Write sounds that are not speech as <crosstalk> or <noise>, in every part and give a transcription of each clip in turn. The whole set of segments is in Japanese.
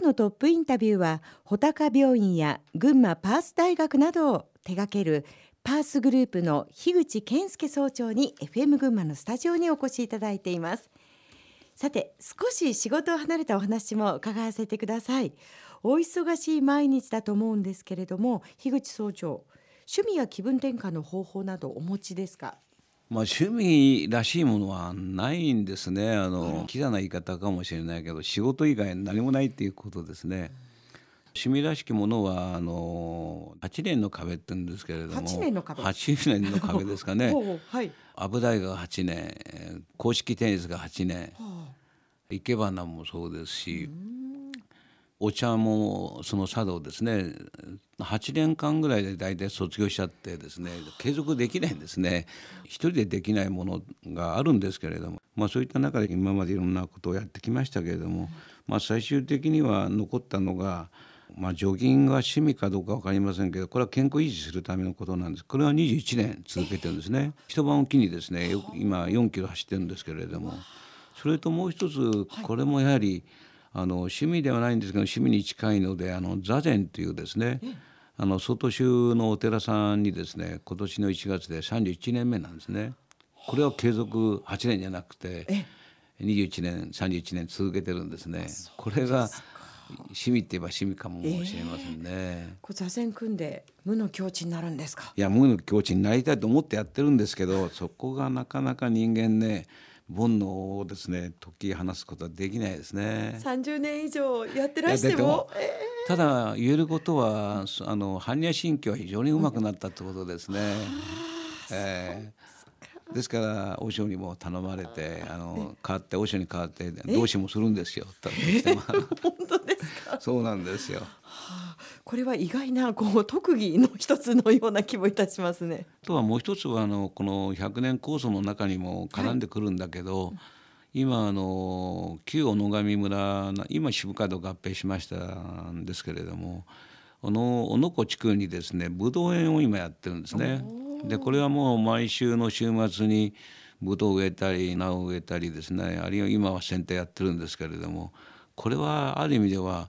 日のトップインタビューは穂高病院や群馬パース大学などを手掛けるパースグループの樋口健介総長に FM 群馬のスタジオにお越しいただいています。さて少し仕事を離れたお話も伺わせてください。お忙しい毎日だと思うんですけれども樋口総長趣味や気分転換の方法などお持ちですか？まあ、趣味らしいものはないんですね。あのキザな言い方かもしれないけど仕事以外何もないっていうことですね。趣味らしきものはあの8年の壁って言うんですけれども8年の壁 ,8 年の壁ですかね。<laughs> はい、アブダイが8年公式テニスが8年。生け花もそうですしお茶もその茶道ですね。8年間ぐらいで大体卒業しちゃってですね継続できないんですね。一人でできないものがあるんですけれども、まあ、そういった中で今までいろんなことをやってきましたけれども、まあ、最終的には残ったのが、まあ、ジョギングが趣味かどうか分かりませんけどこれは健康維持するためのことなんです。これは21年続けてるんですね。一晩おきにですね今4キロ走ってるんですけれどもそれともう一つこれもやはり、あの趣味ではないんですけど趣味に近いのであの座禅というですねあの外州のお寺さんにですね今年の1月で31年目なんですね。これは継続8年じゃなくて21年31年続けてるんですね。これが趣味って言えば趣味かもしれませんね。えー、座禅組んで無の境地になるんですか？いや無の境地になりたいと思ってやってるんですけど、そこがなかなか人間ね。煩悩をですね解き放すことはできないですね。三十年以上やってらしても、えー、ただ言えることはあの般若心経は非常にうまくなったってことですね。うん、えー、ですから和尚にも頼まれてあの変わって和尚に変わって同志もするんですよ。本当ですか？そうなんですよ。これは意外なこう特技の一つのような気もいたしますね。とはもう一つはあのこの100年構想の中にも絡んでくるんだけど、はい、今あの旧小野上村今渋川と合併しましたんですけれども小野湖地区にですねぶどう園を今やってるんですね。でこれはもう毎週の週末にぶどうを植えたり菜を植えたりですねあるいは今は剪定やってるんですけれどもこれはある意味では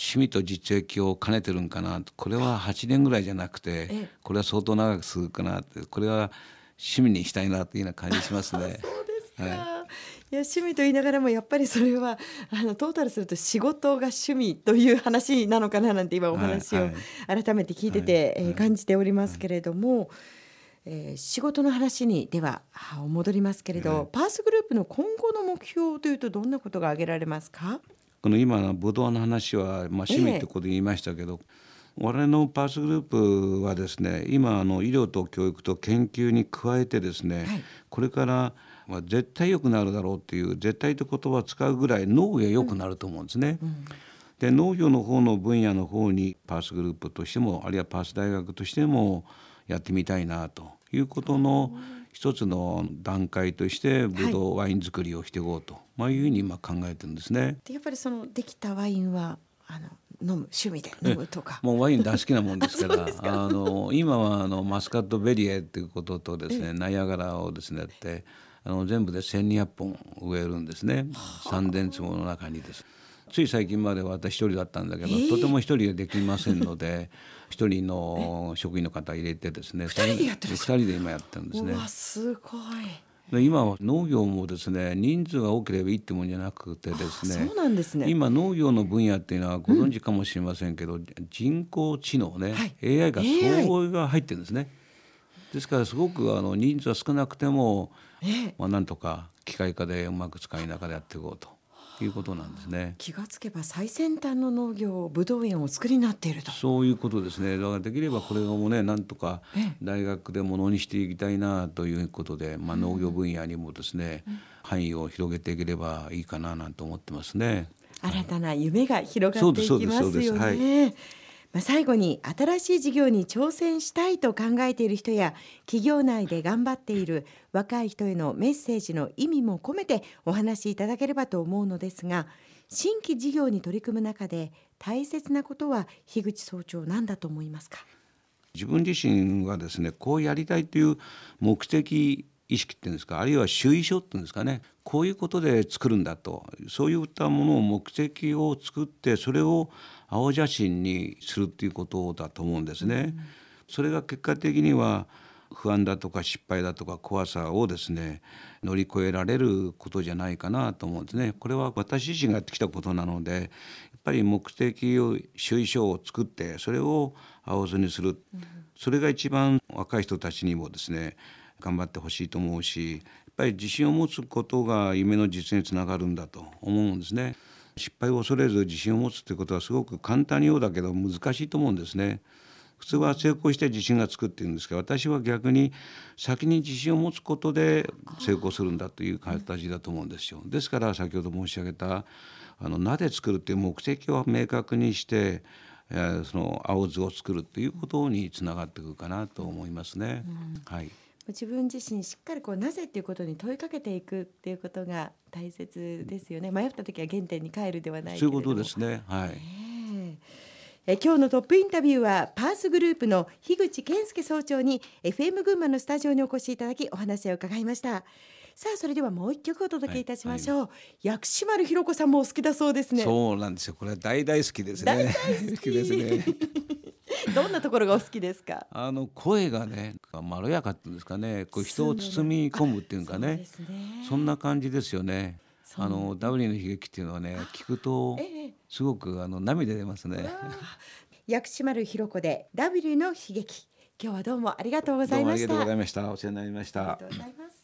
趣味と実益を兼ねてるんかなこれは8年ぐらいじゃなくてこれは相当長く続くかなって。これは趣味にしたいなというような感じしますね。<laughs> そうですい、いや趣味と言いながらもやっぱりそれはあのトータルすると仕事が趣味という話なのかななんて今お話を改めて聞いてて、はい。はい、感じておりますけれども。えー、仕事の話にでは戻りますけれど、パースグループの今後の目標というとどんなことが挙げられますか？この今のブドウの話は、まあ、趣味ってことで言いましたけど、えー、我々のパースグループはですね今あの医療と教育と研究に加えてですね、はい、これからまあ、絶対良くなるだろうっていう絶対って言葉を使うぐらい農業良くなると思うんですね。うんうん、で農業の方の分野の方にパースグループとしてもあるいはパース大学としてもやってみたいなということの一つの段階としてブドウワイン作りをしていこうと、はい、まあいうふうに今考えてるんですね。でやっぱりそのできたワインはあの飲む趣味で飲むとか。もうワイン大好きなもんですから <laughs> あの今はあのマスカットベリエっていうこととですねナイアガラをですねやってあの全部で1,200本植えるんですね。三千坪の中にです。つい最近までは私一人だったんだけど、えー、とても一人でできませんので <laughs> 一人の職員の方入れてですね二人でやってる二人で今やってるんですね。すごい。で今は農業もですね人数が多ければいいってもんじゃなくてですねそうなんですね。今農業の分野っていうのはご存知かもしれませんけど、うん、人工知能ね、はい、AI が総合が入ってるんですね。ですからすごくあの人数は少なくても、まあ、なんとか機械化でうまく使いながらやっていこうと。いうことなんですね。気がつけば最先端の農業ブドウ園を作りになっていると。そういうことですね。だからできればこれもねなんとか大学でものにしていきたいなということで、まあ農業分野にもですね、範囲を広げていければいいかななんて思ってますね。新たな夢が広がっていきますよね。まあ、最後に新しい事業に挑戦したいと考えている人や企業内で頑張っている若い人へのメッセージの意味も込めてお話しいただければと思うのですが新規事業に取り組む中で大切なことは樋口総長何だと思いますか？自分自身はですねこうやりたいという目的意識っていうんですかあるいは主意書っていうんですかねこういうことで作るんだとそういったものを目的を作ってそれを青写真にするっていうことだと思うんですね。それが結果的には不安だとか失敗だとか怖さをですね乗り越えられることじゃないかなと思うんですね。これは私自身がやってきたことなのでやっぱり目的を主意書を作ってそれを青図にする、それが一番若い人たちにもですね頑張ってほしいと思うしやっぱり自信を持つことが夢の実現につながるんだと思うんですね。失敗を恐れず自信を持つということはすごく簡単にようだけど難しいと思うんですね。普通は成功して自信がつくっていうんですが私は逆に先に自信を持つことで成功するんだという形だと思うんですよ。ですから先ほど申し上げたあのなぜ作るっていう目的を明確にして、えー、その青図を作るっていうことにつながってくるかなと思いますね。うん、はい。自分自身しっかりこうなぜっていうことに問いかけていくっていうことが大切ですよね。迷った時は原点に帰るではないそういうことですね。はい。え。今日のトップインタビューはパースグループの樋口健介総長に FM 群馬のスタジオにお越しいただきお話を伺いました。さあそれではもう一曲お届けいたしましょう、はいはい、薬師丸ひろ子さんもお好きだそうですね。そうなんですよ。これは大大好きですね。大大好き <laughs> ですね <laughs> どんなところがお好きですか？あの声がね、まろやかっていうんですかね、こう人を包み込むっていうかね。そねそんな感じですよね。あの W の悲劇っていうのはね、聞くとすごくあの涙出ますね。薬師丸ひろ子で W の悲劇。今日はどうもありがとうございました。ありがとうございました。お世話になりました。ありがとうございます。